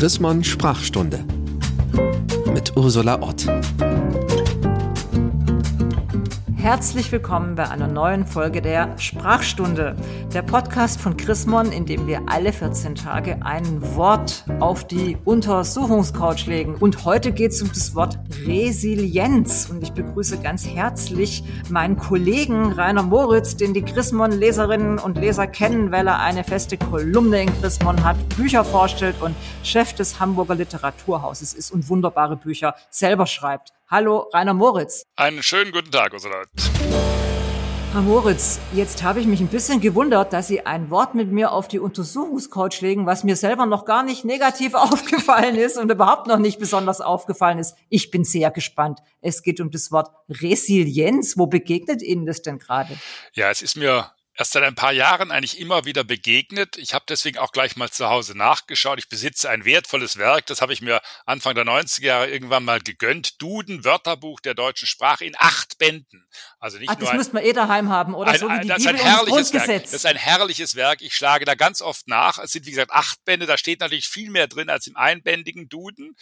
Chrismon Sprachstunde mit Ursula Ott. Herzlich willkommen bei einer neuen Folge der Sprachstunde, der Podcast von Chrismon, in dem wir alle 14 Tage ein Wort auf die Untersuchungscouch legen. Und heute geht es um das Wort Resilienz. Und ich begrüße ganz herzlich meinen Kollegen Rainer Moritz, den die Chrismon-Leserinnen und Leser kennen, weil er eine feste Kolumne in Chrismon hat, Bücher vorstellt und Chef des Hamburger Literaturhauses ist und wunderbare Bücher selber schreibt. Hallo, Rainer Moritz. Einen schönen guten Tag, Ursula. Herr Moritz, jetzt habe ich mich ein bisschen gewundert, dass Sie ein Wort mit mir auf die Untersuchungscouch legen, was mir selber noch gar nicht negativ aufgefallen ist und überhaupt noch nicht besonders aufgefallen ist. Ich bin sehr gespannt. Es geht um das Wort Resilienz. Wo begegnet Ihnen das denn gerade? Ja, es ist mir erst seit ein paar Jahren eigentlich immer wieder begegnet. Ich habe deswegen auch gleich mal zu Hause nachgeschaut. Ich besitze ein wertvolles Werk, das habe ich mir Anfang der 90er Jahre irgendwann mal gegönnt. Duden, Wörterbuch der deutschen Sprache in acht Bänden. Also nicht Ach, nur das ein, müsste man eh daheim haben, oder? Ein, so wie die das Bibel ist ein herrliches Werk. Das ist ein herrliches Werk. Ich schlage da ganz oft nach. Es sind, wie gesagt, acht Bände. Da steht natürlich viel mehr drin als im einbändigen Duden.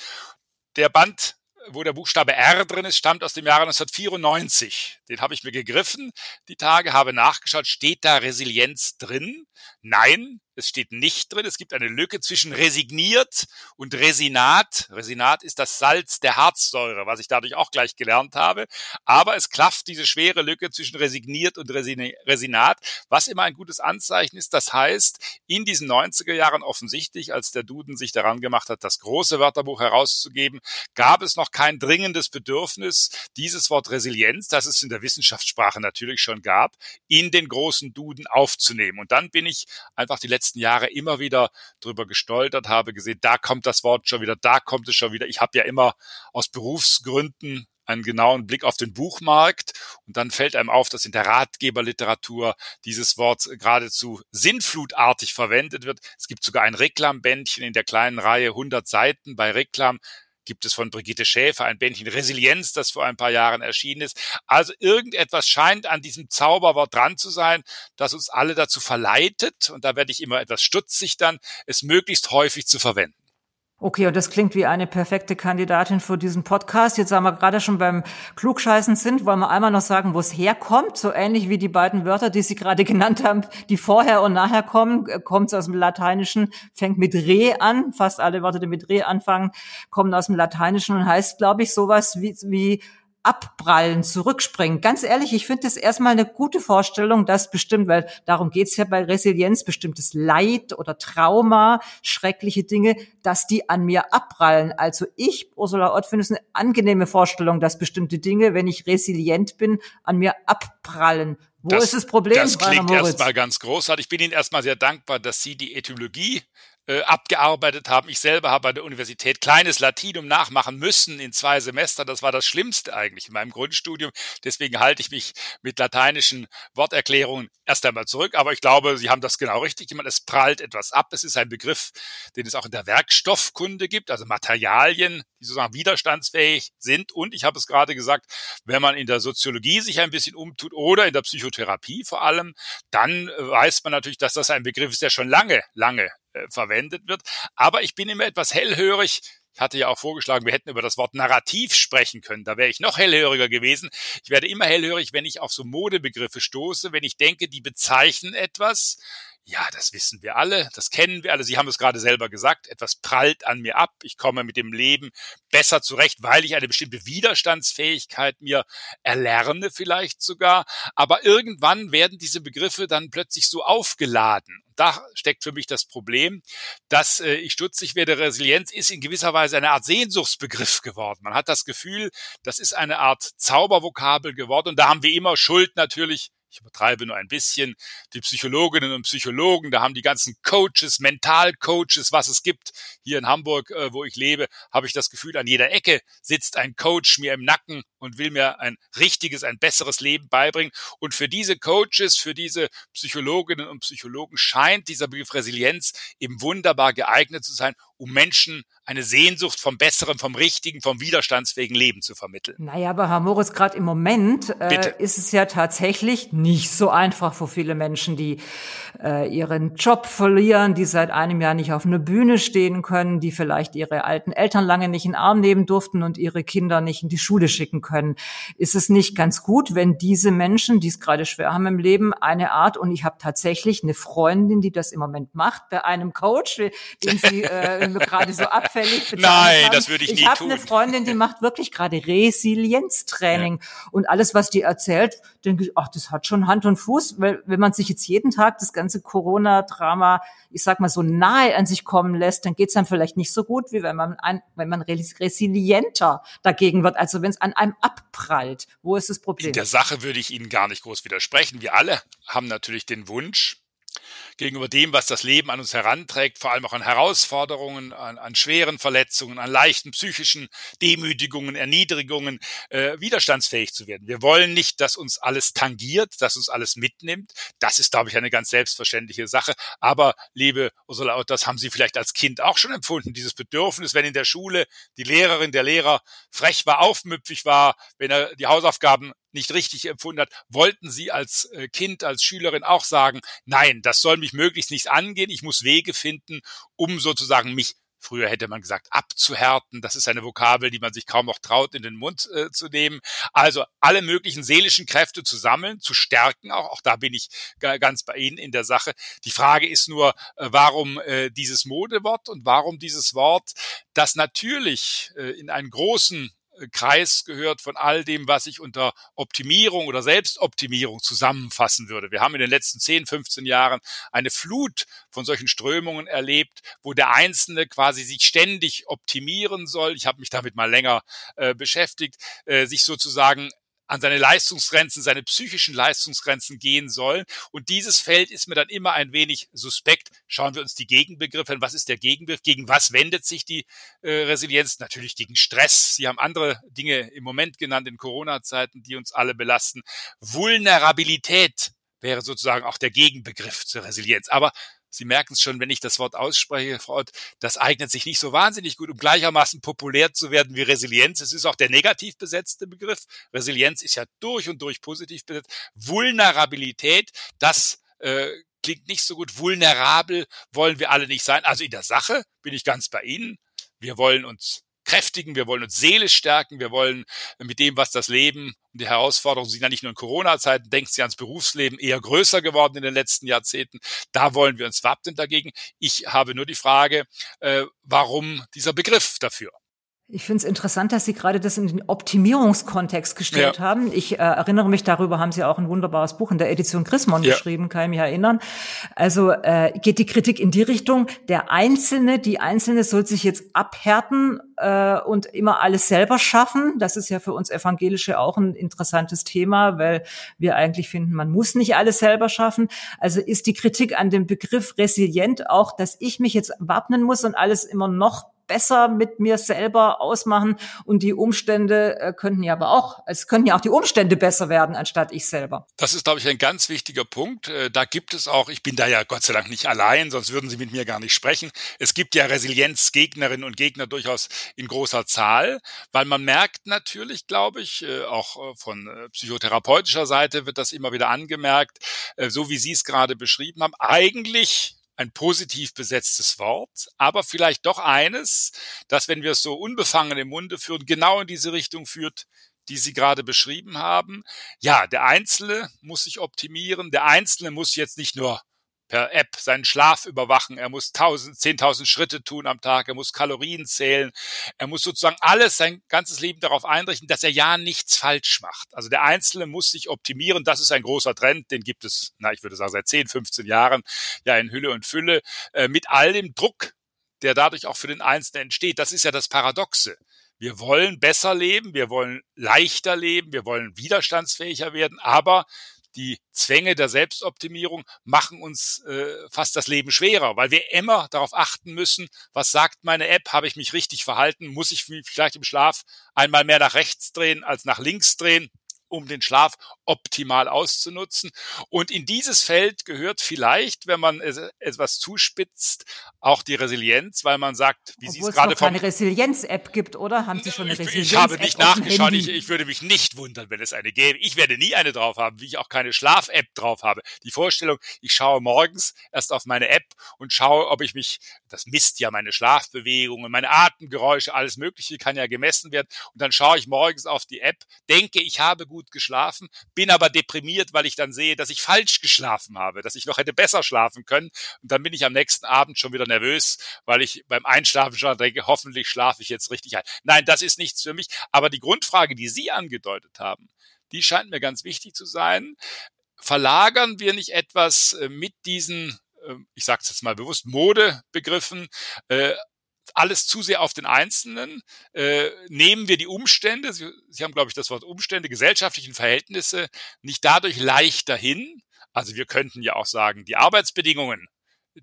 Der Band wo der Buchstabe R drin ist, stammt aus dem Jahre 1994. Den habe ich mir gegriffen. Die Tage habe nachgeschaut, steht da Resilienz drin? Nein, es steht nicht drin. Es gibt eine Lücke zwischen resigniert und Resinat. Resinat ist das Salz der Harzsäure, was ich dadurch auch gleich gelernt habe. Aber es klafft diese schwere Lücke zwischen resigniert und Resinat, was immer ein gutes Anzeichen ist. Das heißt, in diesen 90er Jahren offensichtlich, als der Duden sich daran gemacht hat, das große Wörterbuch herauszugeben, gab es noch kein dringendes Bedürfnis, dieses Wort Resilienz, das es in der Wissenschaftssprache natürlich schon gab, in den großen Duden aufzunehmen. Und dann bin ich einfach die letzten letzten Jahre immer wieder drüber gestolpert, habe gesehen, da kommt das Wort schon wieder, da kommt es schon wieder. Ich habe ja immer aus Berufsgründen einen genauen Blick auf den Buchmarkt und dann fällt einem auf, dass in der Ratgeberliteratur dieses Wort geradezu sinnflutartig verwendet wird. Es gibt sogar ein Reklambändchen in der kleinen Reihe 100 Seiten bei Reklam gibt es von Brigitte Schäfer ein Bändchen Resilienz, das vor ein paar Jahren erschienen ist. Also irgendetwas scheint an diesem Zauberwort dran zu sein, das uns alle dazu verleitet, und da werde ich immer etwas stutzig dann, es möglichst häufig zu verwenden. Okay, und das klingt wie eine perfekte Kandidatin für diesen Podcast. Jetzt sagen wir gerade schon beim Klugscheißen sind, wollen wir einmal noch sagen, wo es herkommt. So ähnlich wie die beiden Wörter, die Sie gerade genannt haben, die vorher und nachher kommen, kommt es aus dem Lateinischen, fängt mit re an. Fast alle Wörter, die mit re anfangen, kommen aus dem Lateinischen und heißt, glaube ich, sowas wie, wie abprallen, zurückspringen. Ganz ehrlich, ich finde das erstmal eine gute Vorstellung, dass bestimmt, weil darum geht's ja bei Resilienz, bestimmtes Leid oder Trauma, schreckliche Dinge, dass die an mir abprallen. Also ich, Ursula Ott, finde es eine angenehme Vorstellung, dass bestimmte Dinge, wenn ich resilient bin, an mir abprallen. Wo das, ist das Problem? Das klingt erstmal ganz großartig. Ich bin Ihnen erstmal sehr dankbar, dass Sie die Etymologie äh, abgearbeitet haben. Ich selber habe an der Universität kleines Latinum nachmachen müssen in zwei Semestern. Das war das Schlimmste eigentlich in meinem Grundstudium. Deswegen halte ich mich mit lateinischen Worterklärungen erst einmal zurück. Aber ich glaube, Sie haben das genau richtig gemacht. Es prallt etwas ab. Es ist ein Begriff, den es auch in der Werkstoffkunde gibt, also Materialien, die sozusagen widerstandsfähig sind. Und ich habe es gerade gesagt, wenn man in der Soziologie sich ein bisschen umtut oder in der Psychotherapie vor allem, dann weiß man natürlich, dass das ein Begriff ist, der schon lange, lange äh, verwendet wird. Aber ich bin immer etwas hellhörig. Ich hatte ja auch vorgeschlagen, wir hätten über das Wort Narrativ sprechen können. Da wäre ich noch hellhöriger gewesen. Ich werde immer hellhörig, wenn ich auf so Modebegriffe stoße, wenn ich denke, die bezeichnen etwas, ja, das wissen wir alle, das kennen wir alle. Sie haben es gerade selber gesagt, etwas prallt an mir ab. Ich komme mit dem Leben besser zurecht, weil ich eine bestimmte Widerstandsfähigkeit mir erlerne vielleicht sogar. Aber irgendwann werden diese Begriffe dann plötzlich so aufgeladen. Da steckt für mich das Problem, dass äh, ich stutzig werde. Resilienz ist in gewisser Weise eine Art Sehnsuchtsbegriff geworden. Man hat das Gefühl, das ist eine Art Zaubervokabel geworden. Und da haben wir immer Schuld natürlich ich übertreibe nur ein bisschen, die Psychologinnen und Psychologen, da haben die ganzen Coaches, Mentalcoaches, was es gibt. Hier in Hamburg, äh, wo ich lebe, habe ich das Gefühl, an jeder Ecke sitzt ein Coach mir im Nacken und will mir ein richtiges, ein besseres Leben beibringen. Und für diese Coaches, für diese Psychologinnen und Psychologen scheint dieser Begriff Resilienz eben wunderbar geeignet zu sein, um Menschen eine Sehnsucht vom besseren, vom richtigen, vom widerstandsfähigen Leben zu vermitteln. Naja, aber Herr Moritz, gerade im Moment äh, ist es ja tatsächlich nicht so einfach für viele Menschen, die äh, ihren Job verlieren, die seit einem Jahr nicht auf einer Bühne stehen können, die vielleicht ihre alten Eltern lange nicht in den Arm nehmen durften und ihre Kinder nicht in die Schule schicken können. Ist es nicht ganz gut, wenn diese Menschen, die es gerade schwer haben im Leben, eine Art, und ich habe tatsächlich eine Freundin, die das im Moment macht, bei einem Coach, den sie äh, gerade so abfällig Nein, haben. das würde ich, ich nie tun. Ich habe eine Freundin, die macht wirklich gerade Resilienztraining. Ja. Und alles, was die erzählt, denke ich, ach, das hat schon Hand und Fuß. Weil wenn man sich jetzt jeden Tag das ganze Corona-Drama, ich sag mal, so nahe an sich kommen lässt, dann geht's dann vielleicht nicht so gut, wie wenn man, ein, wenn man resilienter dagegen wird. Also wenn es an einem abprallt. Wo ist das Problem? In der Sache würde ich Ihnen gar nicht groß widersprechen. Wir alle haben natürlich den Wunsch, gegenüber dem, was das Leben an uns heranträgt, vor allem auch an Herausforderungen, an, an schweren Verletzungen, an leichten psychischen Demütigungen, Erniedrigungen, äh, widerstandsfähig zu werden. Wir wollen nicht, dass uns alles tangiert, dass uns alles mitnimmt. Das ist, glaube ich, eine ganz selbstverständliche Sache. Aber, liebe Ursula das haben Sie vielleicht als Kind auch schon empfunden, dieses Bedürfnis, wenn in der Schule die Lehrerin, der Lehrer frech war, aufmüpfig war, wenn er die Hausaufgaben nicht richtig empfunden hat, wollten Sie als äh, Kind, als Schülerin auch sagen, nein, das soll mich möglichst nicht angehen, ich muss Wege finden, um sozusagen mich Früher hätte man gesagt, abzuhärten. Das ist eine Vokabel, die man sich kaum noch traut, in den Mund äh, zu nehmen. Also alle möglichen seelischen Kräfte zu sammeln, zu stärken. Auch, auch da bin ich ganz bei Ihnen in der Sache. Die Frage ist nur, äh, warum äh, dieses Modewort und warum dieses Wort, das natürlich äh, in einen großen Kreis gehört von all dem, was ich unter Optimierung oder Selbstoptimierung zusammenfassen würde. Wir haben in den letzten 10, 15 Jahren eine Flut von solchen Strömungen erlebt, wo der Einzelne quasi sich ständig optimieren soll. Ich habe mich damit mal länger äh, beschäftigt, äh, sich sozusagen an seine Leistungsgrenzen, seine psychischen Leistungsgrenzen gehen sollen. Und dieses Feld ist mir dann immer ein wenig suspekt. Schauen wir uns die Gegenbegriffe an. Was ist der Gegenbegriff? Gegen was wendet sich die äh, Resilienz? Natürlich gegen Stress. Sie haben andere Dinge im Moment genannt in Corona-Zeiten, die uns alle belasten. Vulnerabilität wäre sozusagen auch der Gegenbegriff zur Resilienz. Aber Sie merken es schon, wenn ich das Wort ausspreche, Frau Ott, das eignet sich nicht so wahnsinnig gut, um gleichermaßen populär zu werden wie Resilienz. Es ist auch der negativ besetzte Begriff. Resilienz ist ja durch und durch positiv besetzt. Vulnerabilität, das äh, klingt nicht so gut. Vulnerabel wollen wir alle nicht sein. Also in der Sache bin ich ganz bei Ihnen. Wir wollen uns kräftigen, wir wollen uns seelisch stärken, wir wollen mit dem, was das Leben und die Herausforderungen sind ja nicht nur in Corona-Zeiten, denkt sie ans Berufsleben, eher größer geworden in den letzten Jahrzehnten. Da wollen wir uns wappnen dagegen. Ich habe nur die Frage, äh, warum dieser Begriff dafür? Ich finde es interessant, dass Sie gerade das in den Optimierungskontext gestellt ja. haben. Ich äh, erinnere mich, darüber haben Sie auch ein wunderbares Buch in der Edition Chrismon ja. geschrieben, kann ich mich erinnern. Also äh, geht die Kritik in die Richtung, der Einzelne, die Einzelne soll sich jetzt abhärten äh, und immer alles selber schaffen. Das ist ja für uns Evangelische auch ein interessantes Thema, weil wir eigentlich finden, man muss nicht alles selber schaffen. Also ist die Kritik an dem Begriff resilient auch, dass ich mich jetzt wappnen muss und alles immer noch besser mit mir selber ausmachen und die Umstände äh, könnten ja aber auch, es könnten ja auch die Umstände besser werden, anstatt ich selber. Das ist, glaube ich, ein ganz wichtiger Punkt. Äh, da gibt es auch, ich bin da ja Gott sei Dank nicht allein, sonst würden Sie mit mir gar nicht sprechen. Es gibt ja Resilienzgegnerinnen und Gegner durchaus in großer Zahl, weil man merkt natürlich, glaube ich, äh, auch von psychotherapeutischer Seite wird das immer wieder angemerkt, so wie Sie es gerade beschrieben haben, eigentlich ein positiv besetztes Wort, aber vielleicht doch eines, das, wenn wir es so unbefangen im Munde führen, genau in diese Richtung führt, die Sie gerade beschrieben haben. Ja, der Einzelne muss sich optimieren. Der Einzelne muss jetzt nicht nur per App seinen Schlaf überwachen, er muss 1000, 10.000 Schritte tun am Tag, er muss Kalorien zählen, er muss sozusagen alles, sein ganzes Leben darauf einrichten, dass er ja nichts falsch macht. Also der Einzelne muss sich optimieren, das ist ein großer Trend, den gibt es, na, ich würde sagen, seit 10, 15 Jahren ja in Hülle und Fülle, äh, mit all dem Druck, der dadurch auch für den Einzelnen entsteht. Das ist ja das Paradoxe. Wir wollen besser leben, wir wollen leichter leben, wir wollen widerstandsfähiger werden, aber die Zwänge der Selbstoptimierung machen uns äh, fast das Leben schwerer, weil wir immer darauf achten müssen, was sagt meine App, habe ich mich richtig verhalten, muss ich vielleicht im Schlaf einmal mehr nach rechts drehen als nach links drehen um den Schlaf optimal auszunutzen. Und in dieses Feld gehört vielleicht, wenn man es etwas zuspitzt, auch die Resilienz, weil man sagt, wie Sie es gerade vom eine Resilienz-App gibt, oder haben Sie schon eine Resilienz-App? Ich habe nicht nachgeschaut. Ich, ich würde mich nicht wundern, wenn es eine gäbe. Ich werde nie eine drauf haben, wie ich auch keine Schlaf-App drauf habe. Die Vorstellung, ich schaue morgens erst auf meine App und schaue, ob ich mich, das misst ja meine Schlafbewegungen, meine Atemgeräusche, alles Mögliche kann ja gemessen werden. Und dann schaue ich morgens auf die App, denke, ich habe gut geschlafen, bin aber deprimiert, weil ich dann sehe, dass ich falsch geschlafen habe, dass ich noch hätte besser schlafen können. Und dann bin ich am nächsten Abend schon wieder nervös, weil ich beim Einschlafen schon denke, hoffentlich schlafe ich jetzt richtig ein. Nein, das ist nichts für mich. Aber die Grundfrage, die Sie angedeutet haben, die scheint mir ganz wichtig zu sein. Verlagern wir nicht etwas äh, mit diesen äh, ich sage es jetzt mal bewusst, Modebegriffen äh, alles zu sehr auf den Einzelnen. Äh, nehmen wir die Umstände, Sie, Sie haben, glaube ich, das Wort Umstände, gesellschaftlichen Verhältnisse nicht dadurch leichter hin. Also wir könnten ja auch sagen, die Arbeitsbedingungen,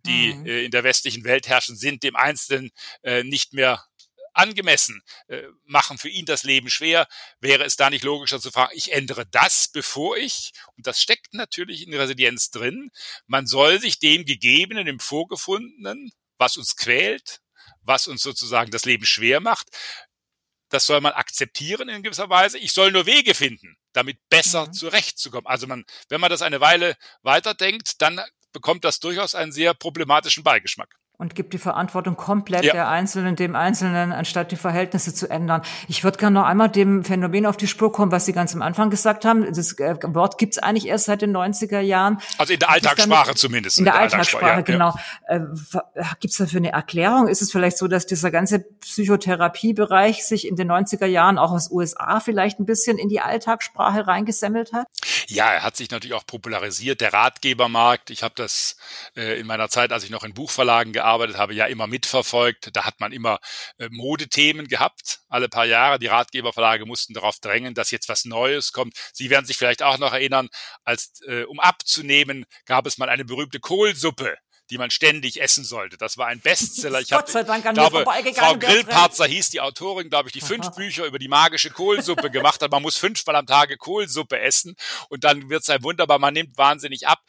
die mhm. äh, in der westlichen Welt herrschen, sind dem Einzelnen äh, nicht mehr angemessen, äh, machen für ihn das Leben schwer. Wäre es da nicht logischer zu fragen, ich ändere das, bevor ich, und das steckt natürlich in Resilienz drin, man soll sich dem Gegebenen, dem Vorgefundenen, was uns quält, was uns sozusagen das Leben schwer macht. Das soll man akzeptieren in gewisser Weise. Ich soll nur Wege finden, damit besser mhm. zurechtzukommen. Also man, wenn man das eine Weile weiterdenkt, dann bekommt das durchaus einen sehr problematischen Beigeschmack und gibt die Verantwortung komplett ja. der Einzelnen, dem Einzelnen, anstatt die Verhältnisse zu ändern. Ich würde gerne noch einmal dem Phänomen auf die Spur kommen, was Sie ganz am Anfang gesagt haben. Das äh, Wort gibt es eigentlich erst seit den 90er Jahren. Also in der Alltagssprache zumindest. In der, der Alltagssprache, ja, genau. Ja. Äh, gibt es dafür eine Erklärung? Ist es vielleicht so, dass dieser ganze Psychotherapiebereich sich in den 90er Jahren auch aus USA vielleicht ein bisschen in die Alltagssprache reingesemmelt hat? Ja, er hat sich natürlich auch popularisiert. Der Ratgebermarkt. Ich habe das äh, in meiner Zeit, als ich noch in Buchverlagen gearbeitet gearbeitet habe, ja immer mitverfolgt. Da hat man immer äh, Modethemen gehabt, alle paar Jahre. Die Ratgeberverlage mussten darauf drängen, dass jetzt was Neues kommt. Sie werden sich vielleicht auch noch erinnern, als äh, um abzunehmen, gab es mal eine berühmte Kohlsuppe die man ständig essen sollte. Das war ein Bestseller. Ich Gott sei Dank an glaube, Frau Grillparzer hieß die Autorin, glaube ich, die fünf Bücher über die magische Kohlsuppe gemacht hat. Man muss fünfmal am Tage Kohlsuppe essen und dann wird es ein wunderbar. Man nimmt wahnsinnig ab.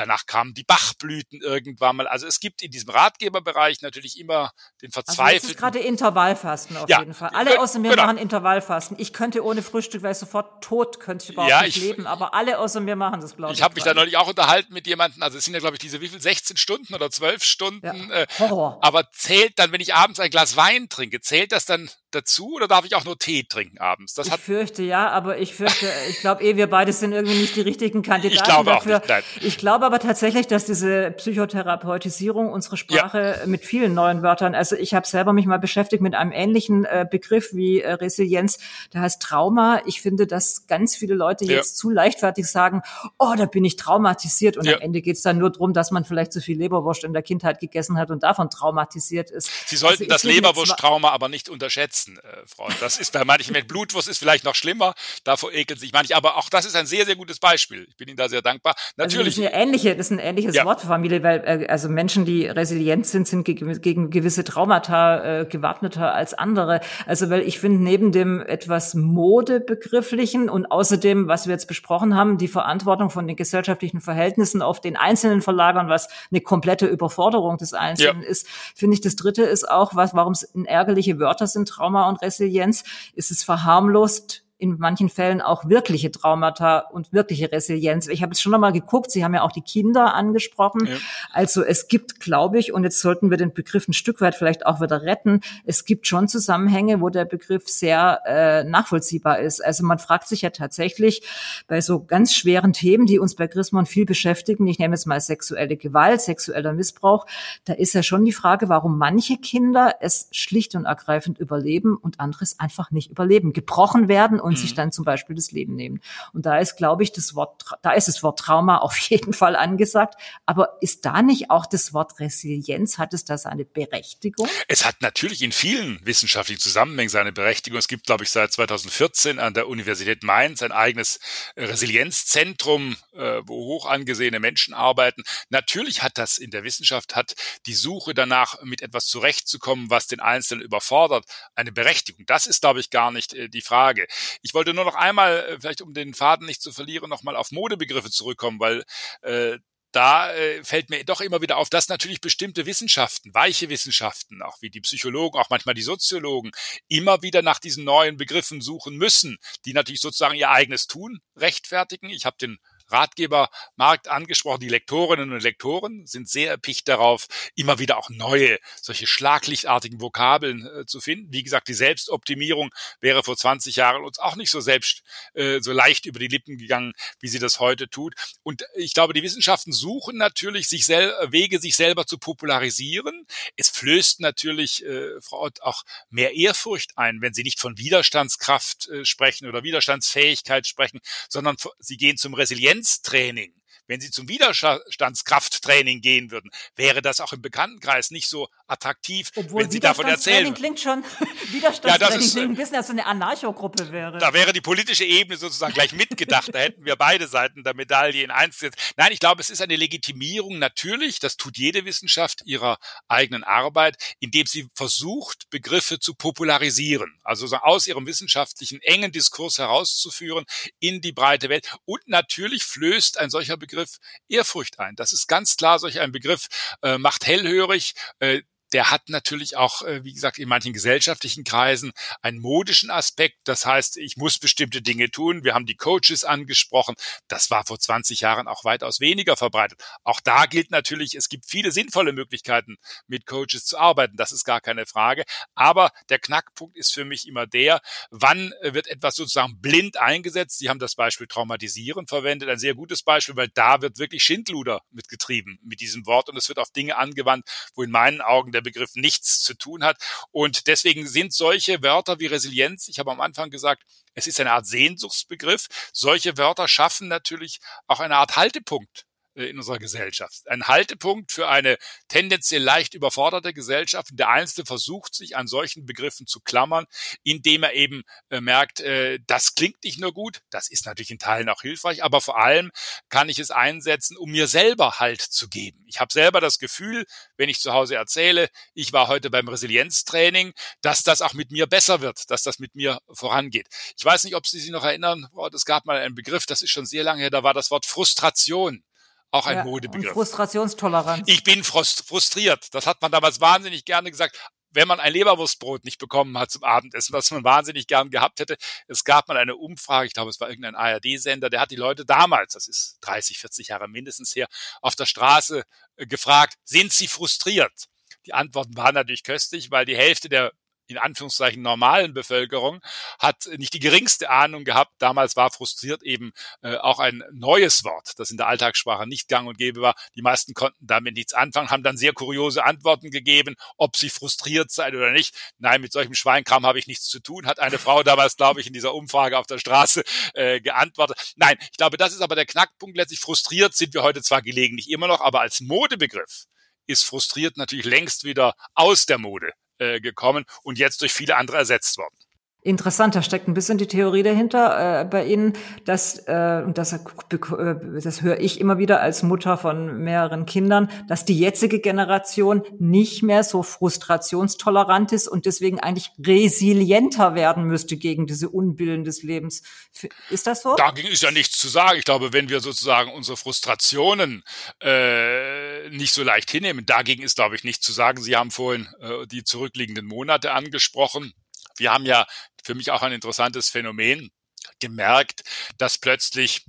Danach kamen die Bachblüten irgendwann mal. Also es gibt in diesem Ratgeberbereich natürlich immer den verzweifelten. Also jetzt ist gerade Intervallfasten auf ja, jeden Fall. Alle außer mir genau. machen Intervallfasten. Ich könnte ohne Frühstück, weil ich sofort tot könnte ich überhaupt ja, nicht ich, leben. Aber alle außer mir machen das, glaube ich. Ich habe mich da neulich auch unterhalten mit jemandem. Also es sind ja, glaube ich, diese wie viel 16 Stunden oder 12 Stunden. Ja. Äh, Horror. aber zählt dann, wenn ich abends ein Glas Wein trinke, zählt das dann dazu oder darf ich auch nur Tee trinken abends? Das ich fürchte ja, aber ich fürchte, ich glaube eh, wir beide sind irgendwie nicht die richtigen Kandidaten ich glaube dafür. Auch nicht, nein. Ich glaube aber tatsächlich, dass diese Psychotherapeutisierung unsere Sprache ja. mit vielen neuen Wörtern, also ich habe selber mich mal beschäftigt mit einem ähnlichen äh, Begriff wie äh, Resilienz, der heißt Trauma. Ich finde, dass ganz viele Leute ja. jetzt zu leichtfertig sagen, oh, da bin ich traumatisiert und ja. am Ende geht es dann nur darum, dass man vielleicht zu viel Leberwurst in der Kindheit gegessen hat und davon traumatisiert ist. Sie sollten also das Leberwursttrauma aber nicht unterschätzen essen, äh, Freund. Das ist bei manchen mit Blutwurst ist vielleicht noch schlimmer, davor ekeln sich manche, aber auch das ist ein sehr, sehr gutes Beispiel. Ich bin Ihnen da sehr dankbar. Natürlich. Also das ist eine ähnliche, das ist ein ähnliches ja. Wort für Familie, weil äh, also Menschen, die resilient sind, sind gegen, gegen gewisse Traumata äh, gewappneter als andere. Also weil ich finde, neben dem etwas modebegrifflichen und außerdem, was wir jetzt besprochen haben, die Verantwortung von den gesellschaftlichen Verhältnissen auf den Einzelnen verlagern, was eine komplette Überforderung des Einzelnen ja. ist, finde ich, das dritte ist auch, was, warum es ärgerliche Wörter sind, Traum Trauma und Resilienz ist es verharmlost in manchen Fällen auch wirkliche Traumata und wirkliche Resilienz. Ich habe jetzt schon nochmal geguckt, Sie haben ja auch die Kinder angesprochen. Ja. Also es gibt, glaube ich, und jetzt sollten wir den Begriff ein Stück weit vielleicht auch wieder retten, es gibt schon Zusammenhänge, wo der Begriff sehr äh, nachvollziehbar ist. Also man fragt sich ja tatsächlich bei so ganz schweren Themen, die uns bei Grismon viel beschäftigen, ich nehme jetzt mal sexuelle Gewalt, sexueller Missbrauch, da ist ja schon die Frage, warum manche Kinder es schlicht und ergreifend überleben und anderes einfach nicht überleben, gebrochen werden und und mhm. sich dann zum Beispiel das Leben nehmen. Und da ist, glaube ich, das Wort, da ist das Wort Trauma auf jeden Fall angesagt. Aber ist da nicht auch das Wort Resilienz, hat es da seine Berechtigung? Es hat natürlich in vielen wissenschaftlichen Zusammenhängen seine Berechtigung. Es gibt, glaube ich, seit 2014 an der Universität Mainz ein eigenes Resilienzzentrum, äh, wo hoch angesehene Menschen arbeiten. Natürlich hat das in der Wissenschaft, hat die Suche danach, mit etwas zurechtzukommen, was den Einzelnen überfordert, eine Berechtigung. Das ist, glaube ich, gar nicht äh, die Frage. Ich wollte nur noch einmal, äh, vielleicht um den Faden nicht zu verlieren, nochmal auf Modebegriffe zurückkommen, weil äh, da äh, fällt mir doch immer wieder auf, dass natürlich bestimmte Wissenschaften, weiche Wissenschaften, auch wie die Psychologen, auch manchmal die Soziologen, immer wieder nach diesen neuen Begriffen suchen müssen, die natürlich sozusagen ihr eigenes Tun rechtfertigen. Ich habe den Ratgebermarkt angesprochen. Die Lektorinnen und Lektoren sind sehr erpicht darauf, immer wieder auch neue, solche schlaglichtartigen Vokabeln äh, zu finden. Wie gesagt, die Selbstoptimierung wäre vor 20 Jahren uns auch nicht so selbst, äh, so leicht über die Lippen gegangen, wie sie das heute tut. Und ich glaube, die Wissenschaften suchen natürlich sich sel Wege, sich selber zu popularisieren. Es flößt natürlich, äh, Frau Ott, auch mehr Ehrfurcht ein, wenn sie nicht von Widerstandskraft äh, sprechen oder Widerstandsfähigkeit sprechen, sondern sie gehen zum Resilienz Resilienztraining wenn Sie zum Widerstandskrafttraining gehen würden, wäre das auch im Bekanntenkreis nicht so attraktiv, Obwohl wenn Sie davon erzählen. klingt schon Widerstandstraining ja, das ist, ein bisschen als so eine Anarchogruppe wäre. Da wäre die politische Ebene sozusagen gleich mitgedacht. da hätten wir beide Seiten der Medaille in eins gesetzt. Nein, ich glaube, es ist eine Legitimierung natürlich, das tut jede Wissenschaft ihrer eigenen Arbeit, indem sie versucht, Begriffe zu popularisieren, also so aus ihrem wissenschaftlichen engen Diskurs herauszuführen in die breite Welt. Und natürlich flößt ein solcher Begriff Begriff Ehrfurcht ein. Das ist ganz klar solch ein Begriff, äh, macht hellhörig, äh, der hat natürlich auch, äh, wie gesagt, in manchen gesellschaftlichen Kreisen einen modischen Aspekt. Das heißt, ich muss bestimmte Dinge tun. Wir haben die Coaches angesprochen. Das war vor 20 Jahren auch weitaus weniger verbreitet. Auch da gilt natürlich, es gibt viele sinnvolle Möglichkeiten, mit Coaches zu arbeiten. Das ist gar keine Frage. Aber der Knackpunkt ist für mich immer der, wann wird etwas sozusagen blind eingesetzt? Sie haben das Beispiel Traumatisieren verwendet. Ein sehr gutes Beispiel, weil da wird wirklich Schindluder mitgetrieben mit diesem Wort und es wird auf Dinge angewandt, wo in meinen Augen der der Begriff nichts zu tun hat. Und deswegen sind solche Wörter wie Resilienz, ich habe am Anfang gesagt, es ist eine Art Sehnsuchtsbegriff. Solche Wörter schaffen natürlich auch eine Art Haltepunkt in unserer Gesellschaft. Ein Haltepunkt für eine tendenziell leicht überforderte Gesellschaft. Der Einzelne versucht sich an solchen Begriffen zu klammern, indem er eben äh, merkt, äh, das klingt nicht nur gut, das ist natürlich in Teilen auch hilfreich, aber vor allem kann ich es einsetzen, um mir selber Halt zu geben. Ich habe selber das Gefühl, wenn ich zu Hause erzähle, ich war heute beim Resilienztraining, dass das auch mit mir besser wird, dass das mit mir vorangeht. Ich weiß nicht, ob Sie sich noch erinnern, es gab mal einen Begriff, das ist schon sehr lange her, da war das Wort Frustration auch ein ja, Modebegriff. Frustrationstoleranz. Ich bin frustriert. Das hat man damals wahnsinnig gerne gesagt. Wenn man ein Leberwurstbrot nicht bekommen hat zum Abendessen, was man wahnsinnig gern gehabt hätte, es gab mal eine Umfrage, ich glaube, es war irgendein ARD-Sender, der hat die Leute damals, das ist 30, 40 Jahre mindestens her, auf der Straße äh, gefragt, sind sie frustriert? Die Antworten waren natürlich köstlich, weil die Hälfte der in Anführungszeichen normalen Bevölkerung hat nicht die geringste Ahnung gehabt. Damals war frustriert eben äh, auch ein neues Wort, das in der Alltagssprache nicht gang und gäbe war. Die meisten konnten damit nichts anfangen, haben dann sehr kuriose Antworten gegeben, ob sie frustriert seien oder nicht. Nein, mit solchem Schweinkram habe ich nichts zu tun, hat eine Frau damals, glaube ich, in dieser Umfrage auf der Straße äh, geantwortet. Nein, ich glaube, das ist aber der Knackpunkt. Letztlich frustriert sind wir heute zwar gelegentlich immer noch, aber als Modebegriff ist frustriert natürlich längst wieder aus der Mode äh, gekommen und jetzt durch viele andere ersetzt worden. Interessant, da steckt ein bisschen die Theorie dahinter äh, bei Ihnen, dass, äh, und das, äh, das höre ich immer wieder als Mutter von mehreren Kindern, dass die jetzige Generation nicht mehr so frustrationstolerant ist und deswegen eigentlich resilienter werden müsste gegen diese Unbillen des Lebens. Ist das so? Dagegen ist ja nichts zu sagen. Ich glaube, wenn wir sozusagen unsere Frustrationen äh, nicht so leicht hinnehmen, dagegen ist, glaube ich, nichts zu sagen. Sie haben vorhin äh, die zurückliegenden Monate angesprochen. Wir haben ja für mich auch ein interessantes Phänomen gemerkt, dass plötzlich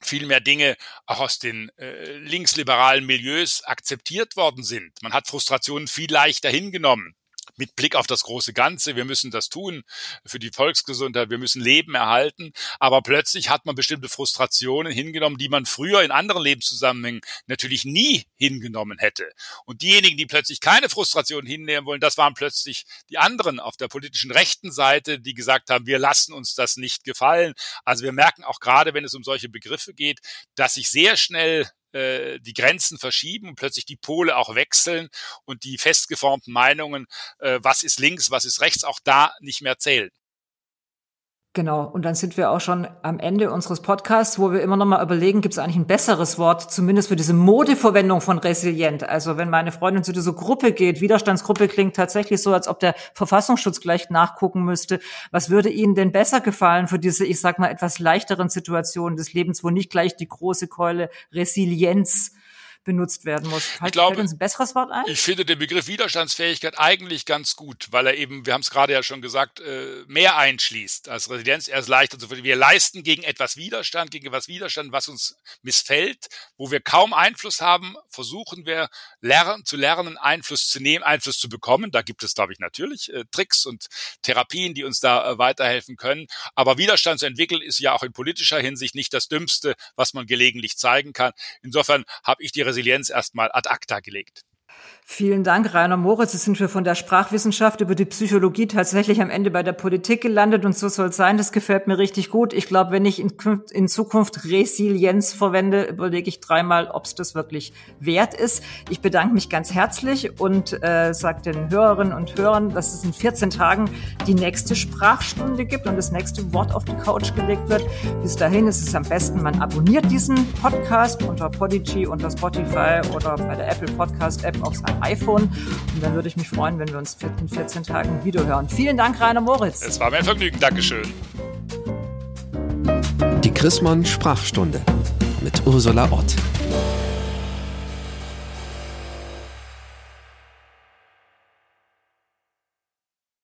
viel mehr Dinge auch aus den äh, linksliberalen Milieus akzeptiert worden sind. Man hat Frustrationen viel leichter hingenommen. Mit Blick auf das große Ganze. Wir müssen das tun für die Volksgesundheit. Wir müssen Leben erhalten. Aber plötzlich hat man bestimmte Frustrationen hingenommen, die man früher in anderen Lebenszusammenhängen natürlich nie hingenommen hätte. Und diejenigen, die plötzlich keine Frustrationen hinnehmen wollen, das waren plötzlich die anderen auf der politischen rechten Seite, die gesagt haben, wir lassen uns das nicht gefallen. Also wir merken auch gerade, wenn es um solche Begriffe geht, dass sich sehr schnell äh, die Grenzen verschieben plötzlich die Pole auch wechseln und die festgeformten Meinungen, äh, was ist links, was ist rechts, auch da nicht mehr zählen. Genau, und dann sind wir auch schon am Ende unseres Podcasts, wo wir immer noch mal überlegen, gibt es eigentlich ein besseres Wort, zumindest für diese Modeverwendung von resilient. Also wenn meine Freundin zu dieser Gruppe geht, Widerstandsgruppe klingt tatsächlich so, als ob der Verfassungsschutz gleich nachgucken müsste. Was würde Ihnen denn besser gefallen für diese, ich sag mal, etwas leichteren Situationen des Lebens, wo nicht gleich die große Keule Resilienz benutzt werden muss. Fällt, ich glaube, uns ein besseres Wort ein? Ich finde den Begriff Widerstandsfähigkeit eigentlich ganz gut, weil er eben, wir haben es gerade ja schon gesagt, äh, mehr einschließt als Residenz. Er ist leichter zu Wir leisten gegen etwas Widerstand, gegen etwas Widerstand, was uns missfällt, wo wir kaum Einfluss haben, versuchen wir lernen, zu lernen, Einfluss zu nehmen, Einfluss zu bekommen. Da gibt es, glaube ich, natürlich äh, Tricks und Therapien, die uns da äh, weiterhelfen können. Aber Widerstand zu entwickeln ist ja auch in politischer Hinsicht nicht das Dümmste, was man gelegentlich zeigen kann. Insofern habe ich die Resilienz Resilienz erstmal ad acta gelegt. Vielen Dank, Rainer Moritz. Jetzt sind wir von der Sprachwissenschaft über die Psychologie tatsächlich am Ende bei der Politik gelandet und so soll es sein. Das gefällt mir richtig gut. Ich glaube, wenn ich in, Zukunft Resilienz verwende, überlege ich dreimal, ob es das wirklich wert ist. Ich bedanke mich ganz herzlich und äh, sage den Hörerinnen und Hörern, dass es in 14 Tagen die nächste Sprachstunde gibt und das nächste Wort auf die Couch gelegt wird. Bis dahin ist es am besten, man abonniert diesen Podcast unter Podigy, unter Spotify oder bei der Apple Podcast App auf seinem iPhone. Und dann würde ich mich freuen, wenn wir uns in 14 Tagen wiederhören. Vielen Dank, Rainer Moritz. Es war mir ein Vergnügen. Dankeschön. Die Chrismon Sprachstunde mit Ursula Ott.